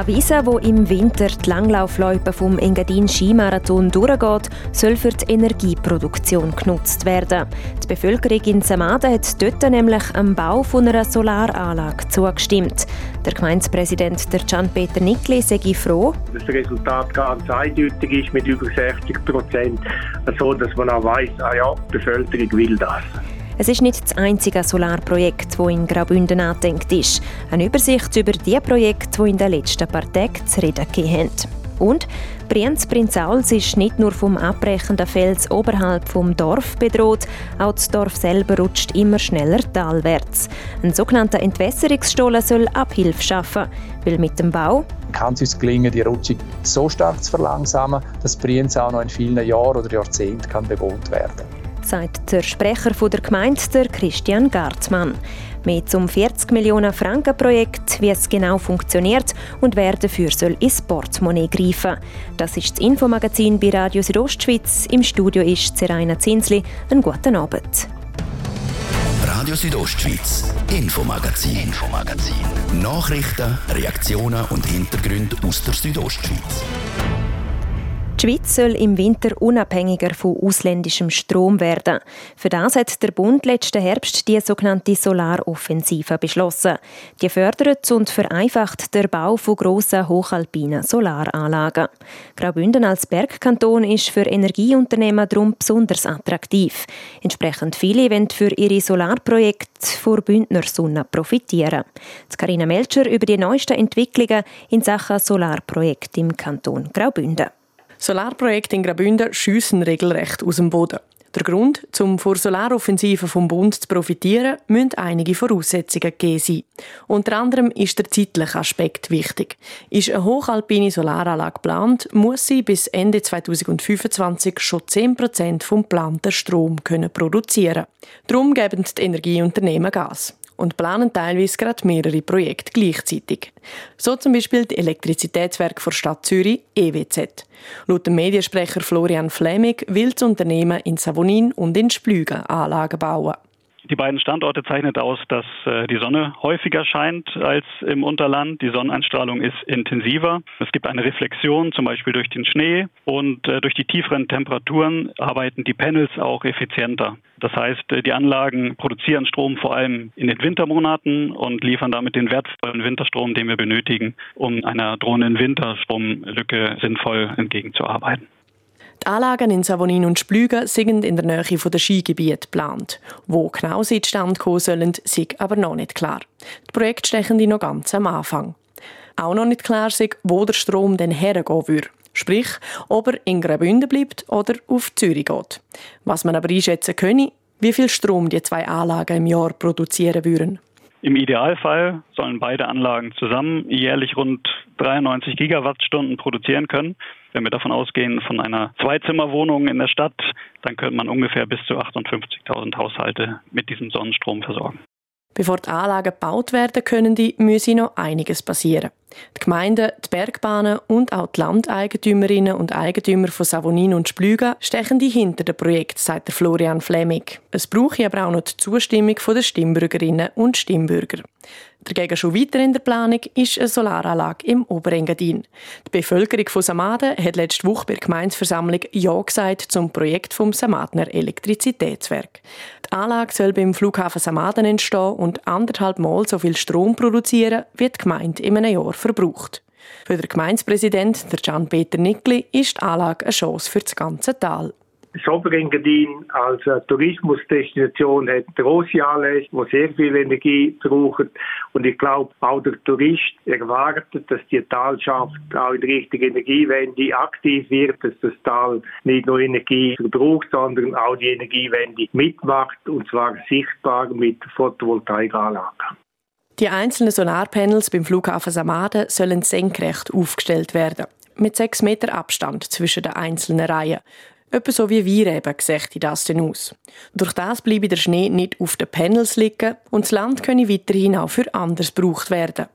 Eine Wiese, wo im Winter die Langlaufloipe vom Engadin Skimarathon durchgeht, soll für die Energieproduktion genutzt werden. Die Bevölkerung in Samaden hat dort nämlich am Bau von einer Solaranlage zugestimmt. Der Gemeindepräsident der Gian-Peter Nickli sei froh, dass das Resultat ganz eindeutig ist mit über 60 Prozent, so dass man auch weiss, ah ja, die Bevölkerung will das. Es ist nicht das einzige Solarprojekt, das in Graubünden angedenkt ist. Eine Übersicht über die Projekte, die in den letzten paar Tagen zu reden gegeben haben. Und Brienz Prinzauls ist nicht nur vom abbrechenden Fels oberhalb vom Dorf bedroht, auch das Dorf selber rutscht immer schneller talwärts. Ein sogenannter Entwässerungsstollen soll Abhilfe schaffen, weil mit dem Bau kann es uns gelingen, die Rutschung so stark zu verlangsamen, dass Brienz auch noch in vielen Jahren oder Jahrzehnten bewohnt werden kann sagt der Sprecher der Gemeinde, der Christian Gartmann. Mehr zum 40 Millionen Franken Projekt, wie es genau funktioniert und wer dafür soll ins Portemonnaie greifen. Das ist das Infomagazin bei Radio Südostschweiz. Im Studio ist Seraina Zinsli. Einen guten Abend. Radio Südostschweiz, Infomagazin, Infomagazin. Nachrichten, Reaktionen und Hintergründe aus der Südostschweiz. Die Schweiz soll im Winter unabhängiger von ausländischem Strom werden. Für das hat der Bund letzten Herbst die sogenannte Solaroffensive beschlossen. Die fördert und vereinfacht den Bau von grossen hochalpinen Solaranlagen. Graubünden als Bergkanton ist für Energieunternehmen darum besonders attraktiv. Entsprechend viele wollen für ihre Solarprojekte vor Bündner Sonne profitieren. Karina Melcher über die neuesten Entwicklungen in Sachen Solarprojekte im Kanton Graubünden. Solarprojekte in Graubünden schiessen regelrecht aus dem Boden. Der Grund, um vor Solaroffensiven vom Bund zu profitieren, müssen einige Voraussetzungen gegeben sein. Unter anderem ist der zeitliche Aspekt wichtig. Ist eine hochalpine Solaranlage geplant, muss sie bis Ende 2025 schon 10% vom geplanten Strom können produzieren. Darum geben die Energieunternehmen Gas und planen teilweise gerade mehrere Projekte gleichzeitig. So zum Beispiel die Elektrizitätswerke der Stadt Zürich, EWZ. Laut dem Mediensprecher Florian Fleming will das Unternehmen in Savonin und in Splügen Anlagen bauen. Die beiden Standorte zeichnet aus, dass äh, die Sonne häufiger scheint als im Unterland. Die Sonneneinstrahlung ist intensiver. Es gibt eine Reflexion, zum Beispiel durch den Schnee. Und äh, durch die tieferen Temperaturen arbeiten die Panels auch effizienter. Das heißt, äh, die Anlagen produzieren Strom vor allem in den Wintermonaten und liefern damit den wertvollen Winterstrom, den wir benötigen, um einer drohenden Winterstromlücke sinnvoll entgegenzuarbeiten. Die Anlagen in Savonin und Splügen sind in der Nähe der Skigebiete geplant. Wo genau sie zustande kommen sollen, ist aber noch nicht klar. Die Projekte stechen noch ganz am Anfang. Auch noch nicht klar ist, wo der Strom denn hergehen würde. Sprich, ob er in Graubünden bleibt oder auf Zürich geht. Was man aber einschätzen könne, wie viel Strom die zwei Anlagen im Jahr produzieren würden. Im Idealfall sollen beide Anlagen zusammen jährlich rund 93 Gigawattstunden produzieren können. Wenn wir davon ausgehen, von einer Zweizimmerwohnung in der Stadt, dann könnte man ungefähr bis zu 58.000 Haushalte mit diesem Sonnenstrom versorgen. Bevor die Anlagen gebaut werden können, müsse noch einiges passieren. Die Gemeinden, die Bergbahnen und auch die Landeigentümerinnen und Eigentümer von Savonin und Splüga stechen die hinter dem Projekt, sagt Florian Fleming. Es brauche aber auch noch die Zustimmung der Stimmbürgerinnen und Stimmbürger. Dagegen schon weiter in der Planung ist eine Solaranlage im Oberengadin. Die Bevölkerung von Samaden hat letzte Woche bei der Gemeinsversammlung Ja gesagt zum Projekt vom Samadner Elektrizitätswerk. Die Anlage soll beim Flughafen Samaden entstehen und anderthalb Mal so viel Strom produzieren, wie die Gemeinde in einem Jahr verbraucht. Für den Gemeindepräsident, Gian-Peter Nickli, ist die Anlage eine Chance für das ganze Tal. Soberengadin als Tourismusdestination hat große Anlässe, die sehr viel Energie brauchen. Und ich glaube, auch der Tourist erwartet, dass die Talschaft auch in Richtung Energiewende aktiv wird, dass das Tal nicht nur Energie verbraucht, sondern auch die Energiewende mitmacht, und zwar sichtbar mit Photovoltaikanlagen. Die einzelnen Solarpanels beim Flughafen Samaden sollen senkrecht aufgestellt werden, mit sechs Meter Abstand zwischen den einzelnen Reihen. Etwa so wie Weinreben sieht das denn aus. Durch das bleibe der Schnee nicht auf den Panels liegen und das Land könne weiterhin auch für anders gebraucht werden.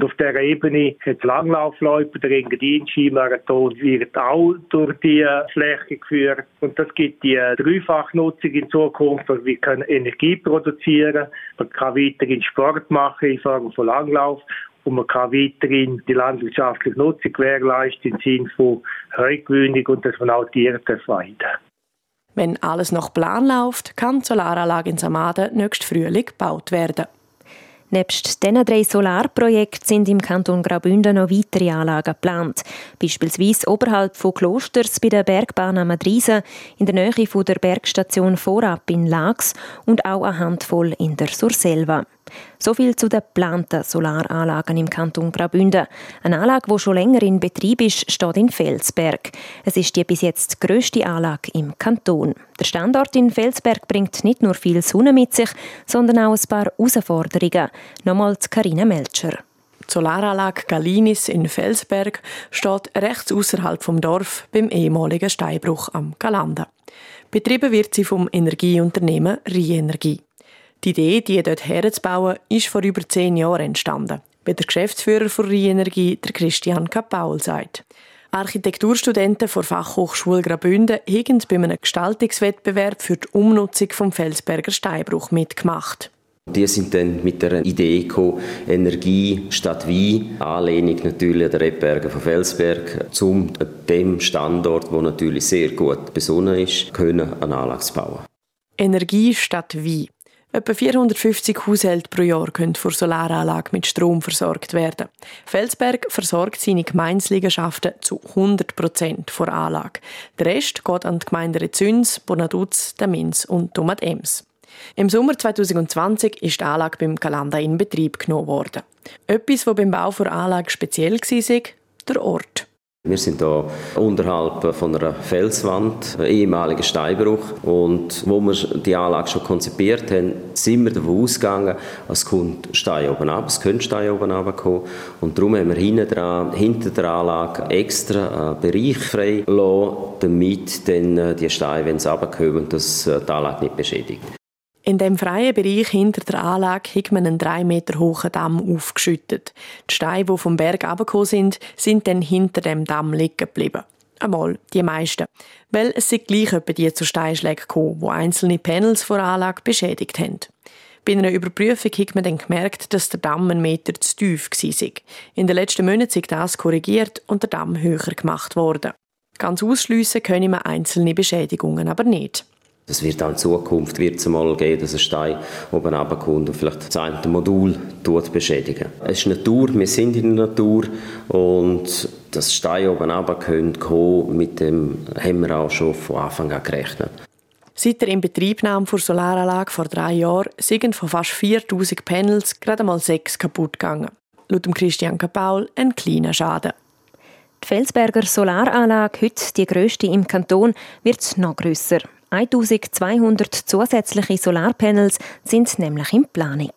Auf dieser Ebene hat es Langlaufläufe, der Engadin-Skimarathon wird auch durch die Fläche geführt. Und das gibt die Dreifachnutzung in Zukunft. Also wir können Energie produzieren, man kann weiterhin Sport machen in Form von Langlauf und man kann weiterhin die landwirtschaftliche Nutzung gewährleisten im Sinne von Heugewinnung und dass man auch Tiere weiden Wenn alles nach Plan läuft, kann die Solaranlage in Samaden nächstes Frühling gebaut werden. Nebst diesen drei Solarprojekten sind im Kanton Graubünden noch weitere Anlagen geplant. Beispielsweise oberhalb von Klosters bei der Bergbahn am Madrisen, in der Nähe von der Bergstation Vorab in Lax und auch eine Handvoll in der Surselva. So viel zu den geplanten Solaranlagen im Kanton Graubünden. Eine Anlage, die schon länger in Betrieb ist, steht in Felsberg. Es ist die bis jetzt grösste Anlage im Kanton. Der Standort in Felsberg bringt nicht nur viel Sonne mit sich, sondern auch ein paar Herausforderungen. Nochmals Karina Melcher. Die Solaranlage Galinis in Felsberg steht rechts außerhalb vom Dorf beim ehemaligen Steinbruch am Galanda. Betrieben wird sie vom Energieunternehmen Rienergie. Die Idee, die dort herzubauen, ist vor über zehn Jahren entstanden, wie der Geschäftsführer von Rienergie, der Christian Kapaul, sagt. Architekturstudenten der Fachhochschule Graubünden haben bei einem Gestaltungswettbewerb für die Umnutzung vom Felsberger Steinbruch mitgemacht. Die sind dann mit der Idee gekommen, Energie statt Wein, Anlehnung natürlich an den Rebbergen von Felsberg, um dem Standort, wo natürlich sehr gut besonnen ist, können eine Anlage zu bauen. Energie statt Wein. Etwa 450 Haushalte pro Jahr können vor Solaranlage mit Strom versorgt werden. Felsberg versorgt seine Gemeinsliegenschaften zu 100 Prozent vor Anlage. Der Rest geht an die Gemeinden Rezüns, Bonaduz, Damins und Tomat Ems. Im Sommer 2020 ist die Anlage beim Kalanda in Betrieb genommen worden. Etwas, was beim Bau der Anlage speziell war, der Ort. Wir sind hier unterhalb von einer Felswand, einem ehemaligen Steinbruch. Und wo wir die Anlage schon konzipiert haben, sind wir davon ausgegangen, es kommt Stein oben ab, es könnte Stein oben runterkommen. Und darum haben wir hinten dran, hinter der Anlage extra einen Bereich frei gelassen, damit dann äh, die Steine, wenn sie runterkommen, das äh, die Anlage nicht beschädigt. In dem freien Bereich hinter der Anlage hat man einen drei Meter hohen Damm aufgeschüttet. Die Steine, die vom Berg abgekommen sind, sind dann hinter dem Damm liegen geblieben. Einmal, die meisten. Weil es sind gleich etwa die zu Steinschlägen gekommen, die einzelne Panels vor der Anlage beschädigt haben. Bei einer Überprüfung hat man dann gemerkt, dass der Damm einen Meter zu tief war. In den letzten Monaten ist das korrigiert und der Damm höher gemacht worden. Ganz ausschliessen können wir einzelne Beschädigungen aber nicht. Es wird auch in Zukunft wird es mal geben, dass ein Stein oben runterkommt und vielleicht das eine Modul tut beschädigen. Es ist Natur, wir sind in der Natur und das Stein oben runterkommen, mit dem haben wir auch schon von Anfang an gerechnet. Seit der Inbetriebnahme der Solaranlage vor drei Jahren sind von fast 4000 Panels gerade mal sechs kaputt gegangen. Laut Christian Kapaul ein kleiner Schaden. Die Felsberger Solaranlage, heute die grösste im Kanton, wird noch grösser. 1200 zusätzliche Solarpanels sind nämlich in Planung.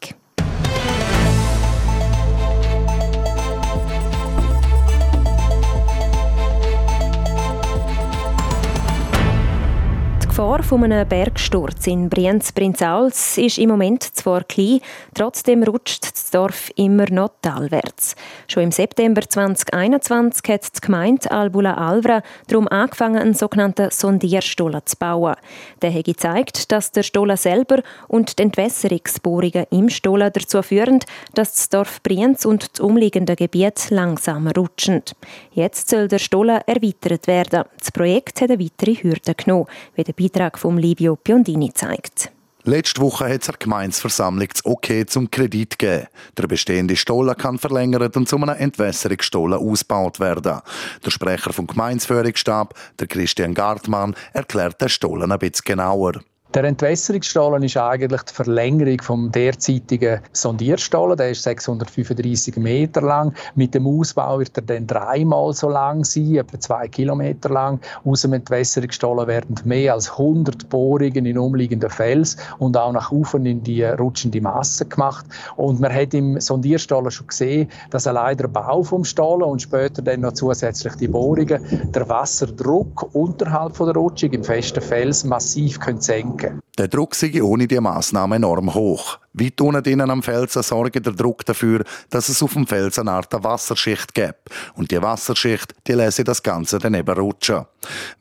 Gefahr von einem Bergsturz in Brienz-Prinzals ist im Moment zwar klein, trotzdem rutscht das Dorf immer noch talwärts. Schon im September 2021 hat die Gemeinde Albula Alvra darum angefangen, einen sogenannten Sondierstollen zu bauen. Der hat gezeigt, dass der Stollen selber und die Entwässerungsbohrungen im Stollen dazu führen, dass das Dorf Brienz und das umliegende Gebiet langsamer rutschen. Jetzt soll der Stollen erweitert werden. Das Projekt hat eine weitere Hürde genommen, wie der Beitrag von Livio Piondini zeigt. Letzte Woche hat es der Gemeinsversammlung das Okay zum Kredit gegeben. Der bestehende Stollen kann verlängert und zu einem Entwässerungsstollen ausgebaut werden. Der Sprecher vom Gemeinsführungsstab, der Christian Gartmann, erklärt den Stollen ein bisschen genauer. Der Entwässerungsstollen ist eigentlich die Verlängerung vom derzeitigen Sondierstollen. Der ist 635 Meter lang. Mit dem Ausbau wird er dann dreimal so lang sein, etwa zwei Kilometer lang. Aus dem Entwässerungsstollen werden mehr als 100 Bohrungen in umliegenden Fels und auch nach oben in die rutschende Masse gemacht. Und man hat im Sondierstollen schon gesehen, dass allein der Bau vom Stollen und später dann noch zusätzlich die Bohrungen der Wasserdruck unterhalb von der Rutschung im festen Fels massiv können senken senken. Der Druck sei ohne die Massnahme enorm hoch. Weit unten innen am Felsen sorgt der Druck dafür, dass es auf dem Felsen eine Art Wasserschicht gibt. Und die Wasserschicht, die lässt das Ganze dann eben rutschen.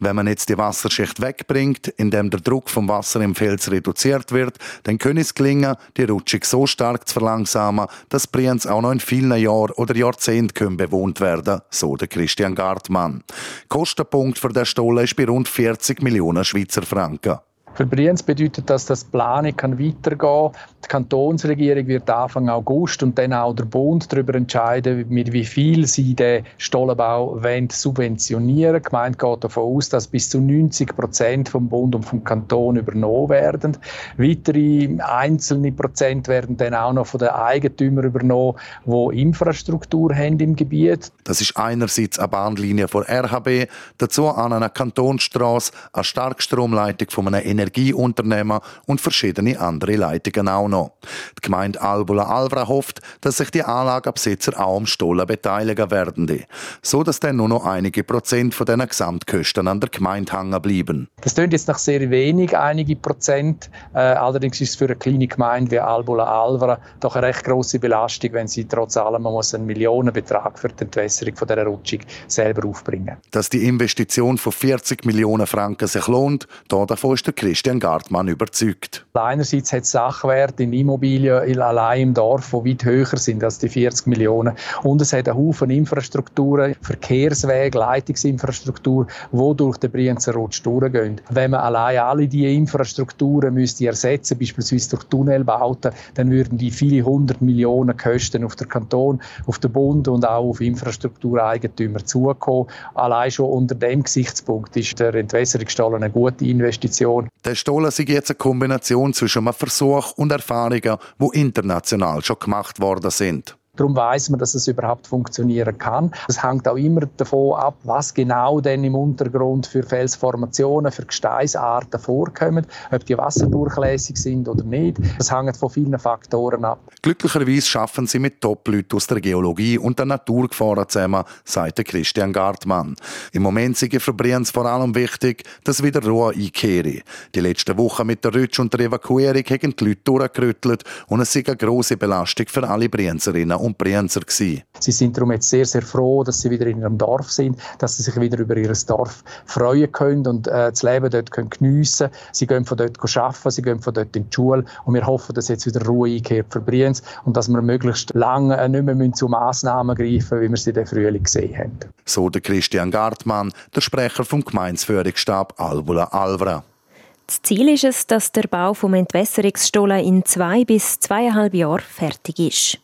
Wenn man jetzt die Wasserschicht wegbringt, indem der Druck vom Wasser im Fels reduziert wird, dann könnte es gelingen, die Rutschung so stark zu verlangsamen, dass Brienz auch noch in vielen Jahren oder Jahrzehnten bewohnt werden so der Christian Gartmann. Kostenpunkt für den Stollen ist bei rund 40 Millionen Schweizer Franken. Für Brienz bedeutet das, dass die Planung kann weitergehen kann. Die Kantonsregierung wird Anfang August und dann auch der Bund darüber entscheiden, mit wie viel sie den Stollenbau subventionieren Die Gemeinde geht davon aus, dass bis zu 90 Prozent vom Bund und vom Kanton übernommen werden. Weitere einzelne Prozent werden dann auch noch von den Eigentümern übernommen, die Infrastruktur haben im Gebiet. Das ist einerseits eine Bahnlinie von RHB, dazu an einer Kantonsstraße, eine Starkstromleitung von einem Energie Energieunternehmen und verschiedene andere Leitungen auch noch. Die Gemeinde Albula Alvra hofft, dass sich die Anlagenbesitzer auch am Stollen beteiligen werden, so dass dann nur noch einige Prozent von diesen Gesamtkosten an der Gemeinde hängen bleiben. Das klingt jetzt nach sehr wenig, einige Prozent. Äh, allerdings ist es für eine kleine Gemeinde wie Albula Alvra doch eine recht große Belastung, wenn sie trotz allem muss einen Millionenbetrag für die Entwässerung von dieser Rutschung selber aufbringen. Dass die Investition von 40 Millionen Franken sich lohnt, davon ist der Christian Gartmann überzeugt. Einerseits hat es Sachwerte in Immobilien allein im Dorf, die weit höher sind als die 40 Millionen. Und es hat einen Haufen Infrastrukturen, Verkehrswege, Leitungsinfrastruktur, die durch den Brienzer Rutsch durchgehen. Wenn man allein alle diese Infrastrukturen müsste ersetzen, beispielsweise durch Tunnelbauten, dann würden die viele hundert Millionen Kosten auf den Kanton, auf den Bund und auch auf Infrastruktureigentümer zukommen. Allein schon unter dem Gesichtspunkt ist der Entwässerungsstall eine gute Investition. Der Stollen ist jetzt eine Kombination zwischen einem Versuch und Erfahrungen, die international schon gemacht worden sind. Darum weiß man, dass es überhaupt funktionieren kann. Es hängt auch immer davon ab, was genau denn im Untergrund für Felsformationen, für Gesteinsarten vorkommen, ob die wasserdurchlässig sind oder nicht. Das hängt von vielen Faktoren ab. Glücklicherweise schaffen sie mit Top-Leuten aus der Geologie und der Naturgefahren zusammen, sagt Christian Gartmann. Im Moment sind für Brienz vor allem wichtig, dass wieder Ruhe einkehre. Die letzten Wochen mit der Rutsch und der Evakuierung haben die Leute durchgerüttelt und es ist eine grosse Belastung für alle Brienzerinnen und Brienzer gewesen. Sie sind darum jetzt sehr, sehr froh, dass sie wieder in ihrem Dorf sind, dass sie sich wieder über ihr Dorf freuen können und äh, das Leben dort können geniessen Sie gehen von dort arbeiten, sie gehen von dort in die Schule und wir hoffen, dass jetzt wieder Ruhe einkehrt für Brienz und dass wir möglichst lange äh, nicht mehr zu Massnahmen greifen wie wir sie in den Frühling gesehen haben. So der Christian Gartmann, der Sprecher vom Gemeinsführungsstab Albula Alvra. Das Ziel ist es, dass der Bau vom Entwässerungsstollen in zwei bis zweieinhalb Jahren fertig ist.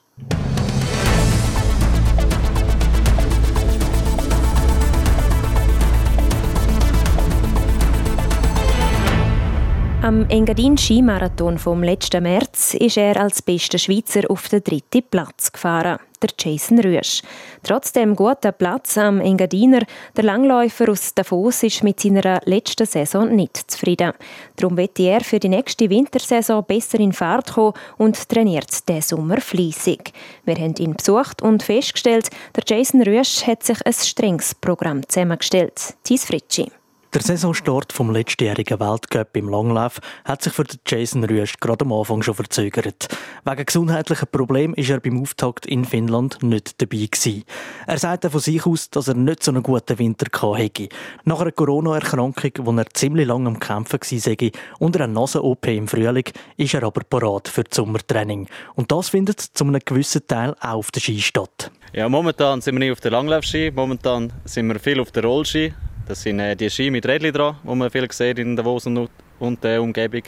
Am Engadin Skimarathon vom letzten März ist er als bester Schweizer auf den dritten Platz gefahren, der Jason Rüsch. Trotz dem guten Platz am Engadiner, der Langläufer aus Davos ist mit seiner letzten Saison nicht zufrieden. Darum wird er für die nächste Wintersaison besser in Fahrt kommen und trainiert den Sommer fließig. Wir haben ihn besucht und festgestellt, der Jason Rüsch hat sich ein strenges Programm zusammengestellt. Thies Fritschi. Der Saisonstart vom letztjährigen Weltcup im Langlauf hat sich für Jason Rüst gerade am Anfang schon verzögert. Wegen gesundheitlicher Problemen ist er beim Auftakt in Finnland nicht dabei gewesen. Er sagte von sich aus, dass er nicht so einen guten Winter hatte. Nach einer Corona-Erkrankung, wo er ziemlich lange am Kämpfen war, und einer Nasen-OP im Frühling, ist er aber parat für das Sommertraining. Und das findet zu einem gewissen Teil auch auf der Ski statt. Ja, momentan sind wir nicht auf der Langlaufski, momentan sind wir viel auf der Rollski. Das sind äh, die Ski mit Rädchen dran, die man viel sieht in Davos und, und der Umgebung.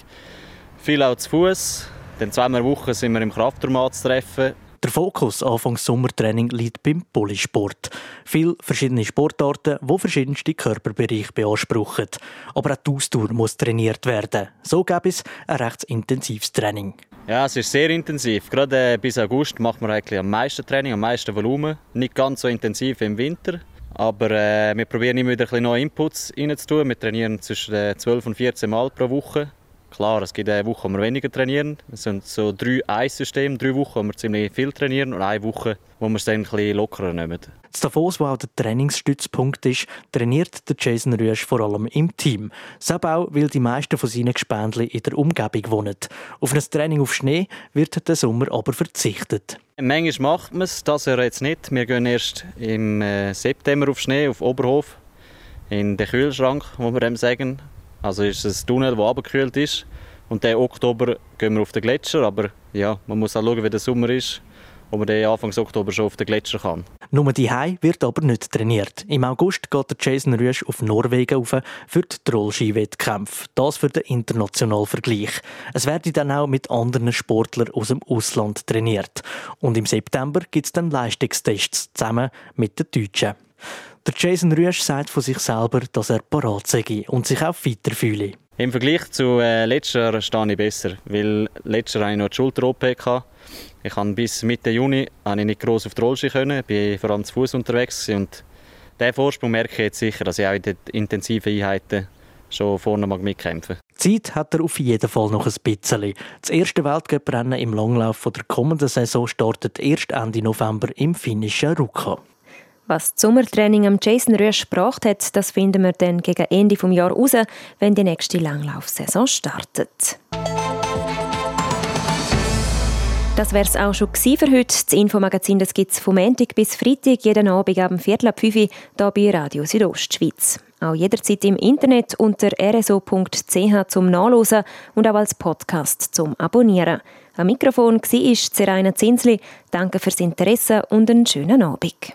Viel auch zu Fuß. Dann zweimal Woche sind wir im Kraftraum zu treffen. Der Fokus Anfangs Sommertraining liegt beim Polysport. Viele verschiedene Sportarten, die verschiedenste Körperbereiche beanspruchen. Aber auch die Ausdauer muss trainiert werden. So gäbe es ein recht intensives Training. Ja, es ist sehr intensiv. Gerade äh, bis August macht man eigentlich am meisten Training, am meisten Volumen. Nicht ganz so intensiv im Winter. Aber äh, wir probieren immer wieder ein neue Inputs reinzutun. Wir trainieren zwischen 12 und 14 Mal pro Woche. Klar, es gibt eine Woche, wo wir weniger trainieren. Es sind so drei Eissysteme, drei Wochen, wo wir ziemlich viel trainieren und eine Woche, wo wir es dann ein bisschen lockerer nehmen. In Davos, wo auch der Trainingsstützpunkt ist, trainiert der Jason Rüsch vor allem im Team. Selbst auch, weil die meisten von seinen Gespendli in der Umgebung wohnen. Auf ein Training auf Schnee wird der Sommer aber verzichtet. Manchmal macht man es, das jetzt nicht. Wir gehen erst im äh, September auf Schnee, auf Oberhof, in den Kühlschrank, wo wir dem sagen. Also ist es ein Tunnel, der abgekühlt ist. Und den Oktober gehen wir auf den Gletscher. Aber ja, man muss auch schauen, wie der Sommer ist ob man den Anfang Oktober schon auf den Gletscher kann. Nur die Hai wird aber nicht trainiert. Im August geht der Jason Rüsch auf Norwegen auf für die Trollski-Wettkämpfe. Das für den internationalen Vergleich. Es werden dann auch mit anderen Sportlern aus dem Ausland trainiert. Und im September gibt es dann Leistungstests zusammen mit den Deutschen. Der Jason Rüsch sagt von sich selber, dass er parat sei und sich auch fitter fühle. Im Vergleich zu äh, letztes Jahr stehe ich besser, weil letztes Jahr hatte ich noch die Schulter-OP. Ich konnte bis Mitte Juni habe ich nicht gross auf die Rollski können, bin vor allem zu Fuß unterwegs und diesen Vorsprung merke ich jetzt sicher, dass ich auch in den intensiven Einheiten schon vorne mag mitkämpfen Zeit hat er auf jeden Fall noch ein bisschen. Das erste Weltcuprennen im Langlauf der kommenden Saison startet erst Ende November im finnischen Rukka. Was das Sommertraining am Jason Rösch gebracht hat, das finden wir dann gegen Ende des Jahres raus, wenn die nächste Langlaufsaison startet. Das wäre es auch schon für heute. Das Infomagazin gibt es vom Montag bis Freitag jeden Abend am Viertel ab 5 Uhr hier bei Radio Südostschweiz. Auch jederzeit im Internet unter rso.ch zum Nachlesen und auch als Podcast zum Abonnieren. Am Mikrofon war Seraina Zinsli. Danke fürs Interesse und einen schönen Abend.